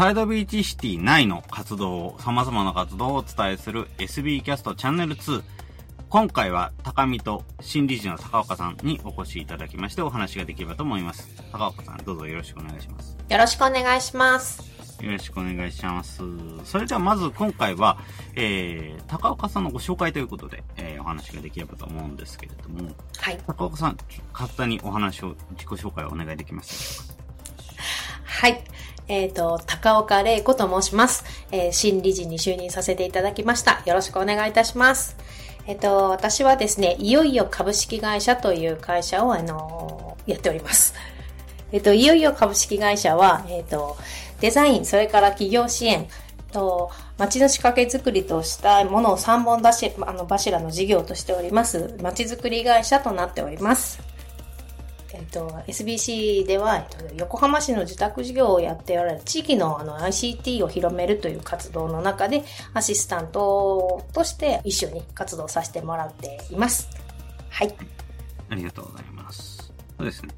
サイドビーチシティ内の活動を、様々な活動をお伝えする SB キャストチャンネル2。今回は高見と新理事の高岡さんにお越しいただきましてお話ができればと思います。高岡さん、どうぞよろしくお願いします。よろしくお願いします。よろしくお願いします。それではまず今回は、えー、高岡さんのご紹介ということで、えー、お話ができればと思うんですけれども、はい。高岡さん、簡単にお話を、自己紹介をお願いできますでしょうか？はい。えっ、ー、と、高岡玲子と申します。えー、新理事に就任させていただきました。よろしくお願いいたします。えっ、ー、と、私はですね、いよいよ株式会社という会社を、あのやっております。えっ、と、いよいよ株式会社は、えっ、と、デザイン、それから企業支援、と、街の仕掛け作りとしたものを3本出し、あの、柱の事業としております、街づくり会社となっております。えっと、SBC では、えっと、横浜市の自宅事業をやっておられる地域のあの ICT を広めるという活動の中で、アシスタントとして一緒に活動させてもらっています。はい。ありがとうございます。そうですね。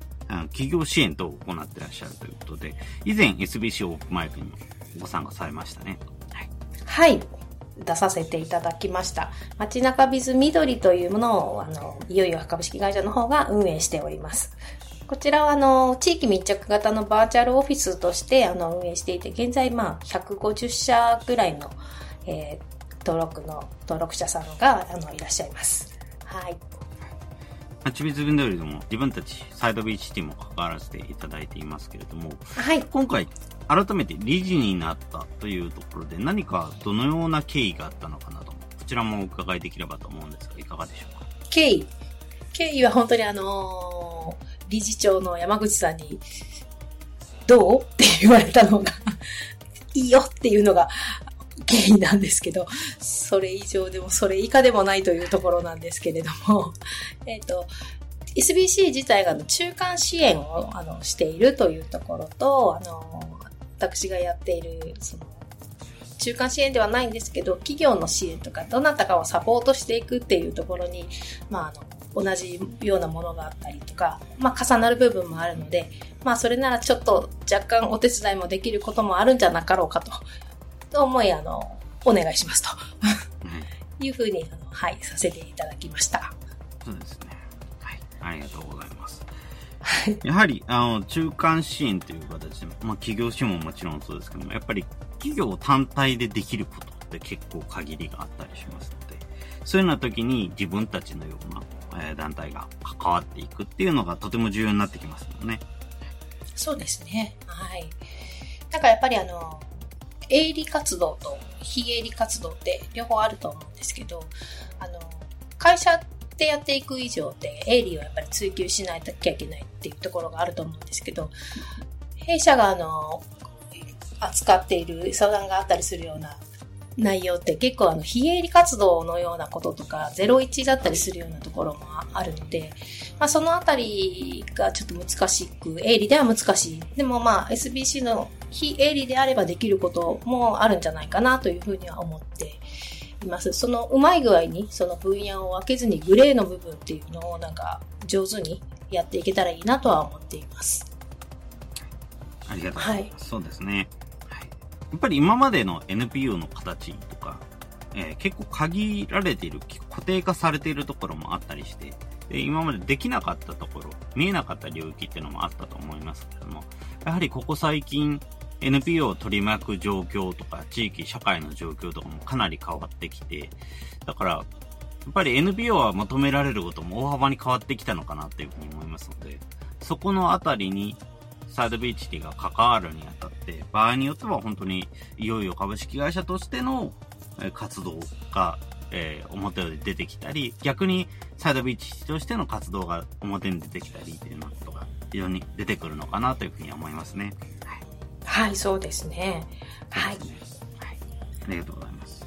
企業支援等を行っていらっしゃるということで、以前 SBC オープンマイクにもご参加されましたね。はい。はい出させていただきました。街中ビズ緑というものを、あの、いよいよ株式会社の方が運営しております。こちらは、あの、地域密着型のバーチャルオフィスとして、あの、運営していて、現在、まあ、150社ぐらいの、えー、登録の、登録者さんが、あの、いらっしゃいます。はい。チビズビンドリでも自分たちサイドビーチティも関わらせていただいていますけれども、はい。今回改めて理事になったというところで何かどのような経緯があったのかなと、こちらもお伺いできればと思うんですが、いかがでしょうか？経緯。経緯は本当にあのー、理事長の山口さんに、どう？って言われたのが いいよっていうのが経緯なんですけど、それ以上でもそれ以下でもないというところなんですけれども、えっ、と、SBC 自体が中間支援をあのしているというところと、あの、私がやっている、その、中間支援ではないんですけど、企業の支援とか、どなたかをサポートしていくっていうところに、まあ、あの、同じようなものがあったりとか、まあ、重なる部分もあるので、まあ、それならちょっと若干お手伝いもできることもあるんじゃなかろうか、と思い、あの、お願いしますと。いうふうに、あの、はい、させていただきました。そうですね。はい。ありがとうございます。やはり、あの、中間支援という形で、まあ、企業支援ももちろんそうですけども、やっぱり企業単体でできることって結構限りがあったりしますので、そういうような時に自分たちのような、えー、団体が関わっていくっていうのがとても重要になってきますよね。そうですね。はい。なんかやっぱりあの、営利活動と非営利活動って両方あると思うんですけど、あの、会社ってやっていく以上で、営利をやっぱり追求しないときゃいけないっていうところがあると思うんですけど、弊社があの、扱っている相談があったりするような内容って結構あの、非営利活動のようなこととか、01だったりするようなところもあるので、まあそのあたりがちょっと難しく、営利では難しい。でもまあ SBC の非営利であればできることもあるんじゃないかなというふうには思っています。そのうまい具合にその分野を分けずにグレーの部分っていうのをなんか上手にやっていけたらいいなとは思っています。ありがとうございます。はい、そうですね。はい。やっぱり今までの NPO の形とか、えー、結構限られている、固定化されているところもあったりして、で今までできなかったところ、見えなかった領域っていうのもあったと思いますけども、やはりここ最近、NPO を取り巻く状況とか、地域、社会の状況とかもかなり変わってきて、だから、やっぱり NPO は求められることも大幅に変わってきたのかなっていうふうに思いますので、そこのあたりに、サイドビーチティが関わるにあたって、場合によっては本当に、いよいよ株式会社としての活動が、えー、表で出てきたり、逆にサイドビーチとしての活動が表に出てきたりっていうのことが非常に出てくるのかなというふうに思いますね。はい、そうですね。はい。はい。ありがとうございます。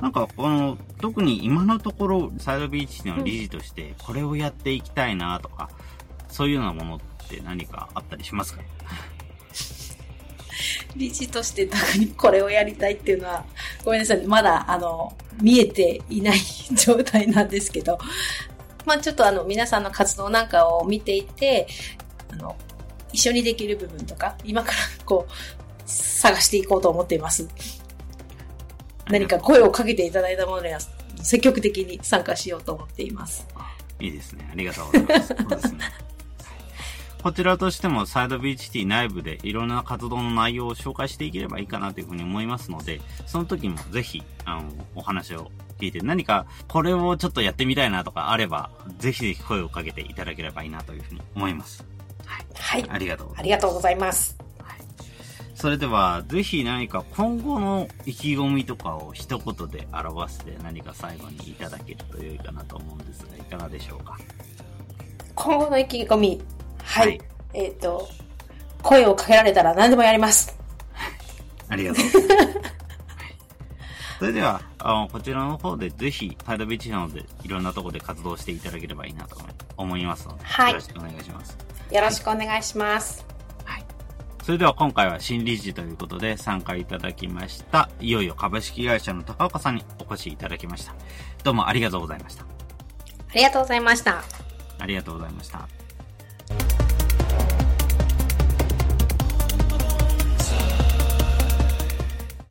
なんか、この、特に今のところ、サイドビーチの理事として、これをやっていきたいなとか、うん、そういうようなものって何かあったりしますか？理事として特にこれをやりたいっていうのは、ごめんなさい、まだ、あの、見えていない状態なんですけど、まあちょっとあの、皆さんの活動なんかを見ていて、あの、一緒にできる部分とか、今からこう、探していこうと思っています。何か声をかけていただいたものには積極的に参加しようと思っています。いいですね。ありがとうございます。そうですね。こちらとしてもサイド BHT 内部でいろんな活動の内容を紹介していければいいかなというふうに思いますので、その時もぜひ、あの、お話を聞いて何かこれをちょっとやってみたいなとかあれば、ぜひぜひ声をかけていただければいいなというふうに思います。はい。はい。ありがとうありがとうございます。それでは、ぜひ何か今後の意気込みとかを一言で表して何か最後にいただけると良いかなと思うんですが、いかがでしょうか？今後の意気込み。はい。はい、えっ、ー、と、声をかけられたら何でもやります。ありがとう。それでは、あの、こちらの方でぜひ、サイドビーチなので、いろんなところで活動していただければいいなと思いますので、はい。よろしくお願いします。よろしくお願いします。それでは今回は新理事ということで参加いただきました。いよいよ株式会社の高岡さんにお越しいただきました。どうもありがとうございました。ありがとうございました。ありがとうございました。